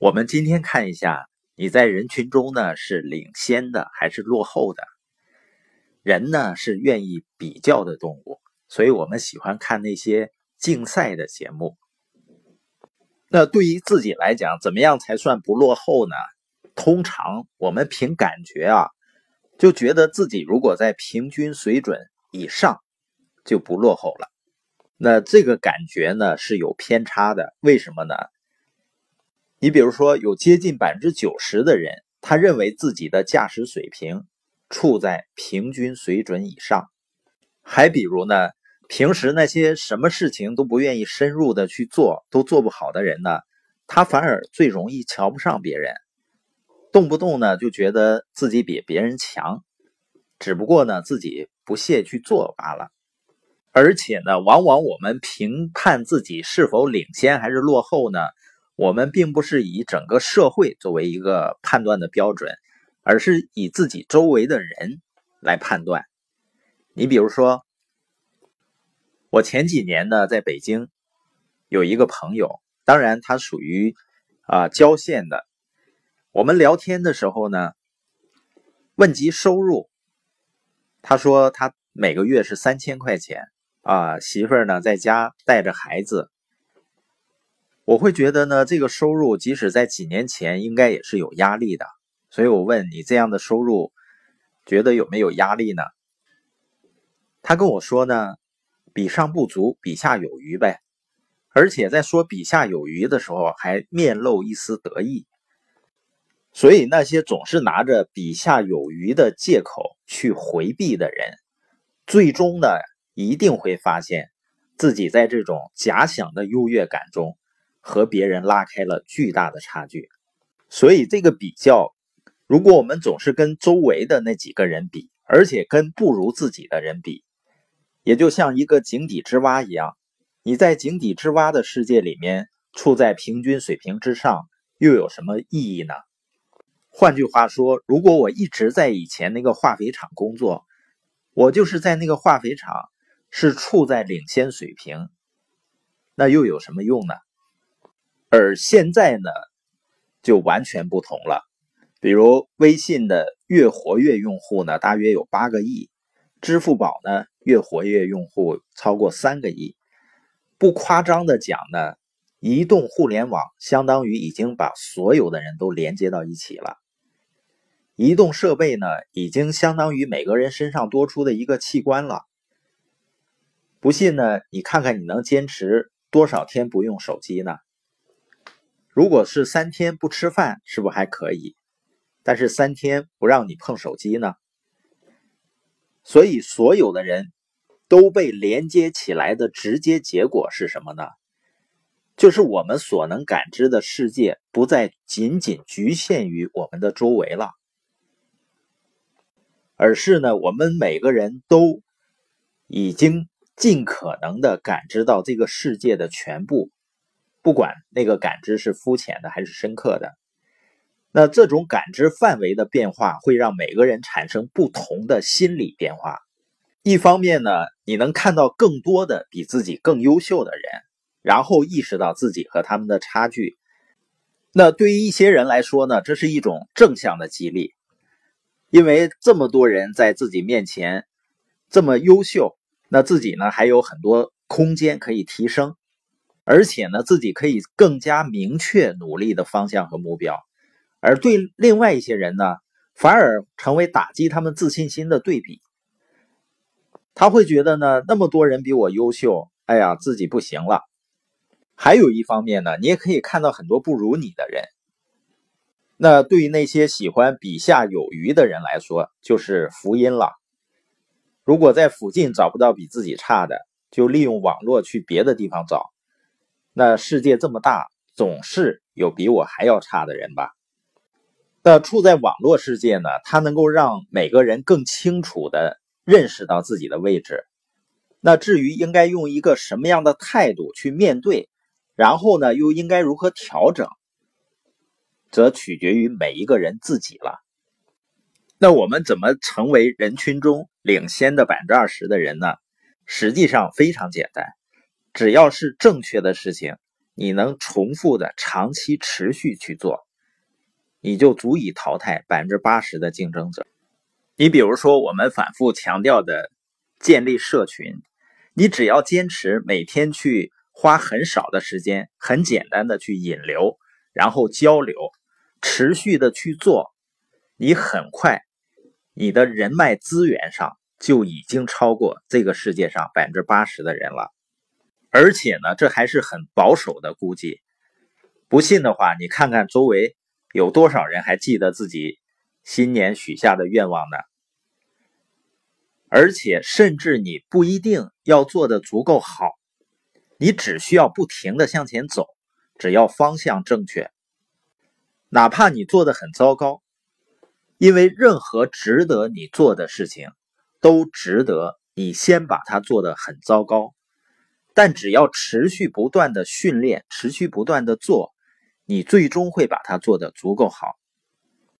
我们今天看一下，你在人群中呢是领先的还是落后的？人呢是愿意比较的动物，所以我们喜欢看那些竞赛的节目。那对于自己来讲，怎么样才算不落后呢？通常我们凭感觉啊，就觉得自己如果在平均水准以上，就不落后了。那这个感觉呢是有偏差的，为什么呢？你比如说，有接近百分之九十的人，他认为自己的驾驶水平处在平均水准以上。还比如呢，平时那些什么事情都不愿意深入的去做，都做不好的人呢，他反而最容易瞧不上别人，动不动呢就觉得自己比别人强，只不过呢自己不屑去做罢了。而且呢，往往我们评判自己是否领先还是落后呢？我们并不是以整个社会作为一个判断的标准，而是以自己周围的人来判断。你比如说，我前几年呢在北京有一个朋友，当然他属于啊郊县的。我们聊天的时候呢，问及收入，他说他每个月是三千块钱啊，媳妇儿呢在家带着孩子。我会觉得呢，这个收入即使在几年前应该也是有压力的，所以我问你这样的收入，觉得有没有压力呢？他跟我说呢，比上不足，比下有余呗。而且在说比下有余的时候，还面露一丝得意。所以那些总是拿着比下有余的借口去回避的人，最终呢，一定会发现自己在这种假想的优越感中。和别人拉开了巨大的差距，所以这个比较，如果我们总是跟周围的那几个人比，而且跟不如自己的人比，也就像一个井底之蛙一样，你在井底之蛙的世界里面处在平均水平之上，又有什么意义呢？换句话说，如果我一直在以前那个化肥厂工作，我就是在那个化肥厂是处在领先水平，那又有什么用呢？而现在呢，就完全不同了。比如微信的月活跃用户呢，大约有八个亿；支付宝呢，月活跃用户超过三个亿。不夸张的讲呢，移动互联网相当于已经把所有的人都连接到一起了。移动设备呢，已经相当于每个人身上多出的一个器官了。不信呢，你看看你能坚持多少天不用手机呢？如果是三天不吃饭，是不是还可以？但是三天不让你碰手机呢？所以所有的人都被连接起来的直接结果是什么呢？就是我们所能感知的世界不再仅仅局限于我们的周围了，而是呢，我们每个人都已经尽可能的感知到这个世界的全部。不管那个感知是肤浅的还是深刻的，那这种感知范围的变化会让每个人产生不同的心理变化。一方面呢，你能看到更多的比自己更优秀的人，然后意识到自己和他们的差距。那对于一些人来说呢，这是一种正向的激励，因为这么多人在自己面前这么优秀，那自己呢还有很多空间可以提升。而且呢，自己可以更加明确努力的方向和目标，而对另外一些人呢，反而成为打击他们自信心的对比。他会觉得呢，那么多人比我优秀，哎呀，自己不行了。还有一方面呢，你也可以看到很多不如你的人。那对于那些喜欢比下有余的人来说，就是福音了。如果在附近找不到比自己差的，就利用网络去别的地方找。那世界这么大，总是有比我还要差的人吧？那处在网络世界呢？它能够让每个人更清楚的认识到自己的位置。那至于应该用一个什么样的态度去面对，然后呢，又应该如何调整，则取决于每一个人自己了。那我们怎么成为人群中领先的百分之二十的人呢？实际上非常简单。只要是正确的事情，你能重复的长期持续去做，你就足以淘汰百分之八十的竞争者。你比如说，我们反复强调的建立社群，你只要坚持每天去花很少的时间，很简单的去引流，然后交流，持续的去做，你很快，你的人脉资源上就已经超过这个世界上百分之八十的人了。而且呢，这还是很保守的估计。不信的话，你看看周围有多少人还记得自己新年许下的愿望呢？而且，甚至你不一定要做的足够好，你只需要不停的向前走，只要方向正确，哪怕你做的很糟糕，因为任何值得你做的事情，都值得你先把它做的很糟糕。但只要持续不断的训练，持续不断的做，你最终会把它做得足够好。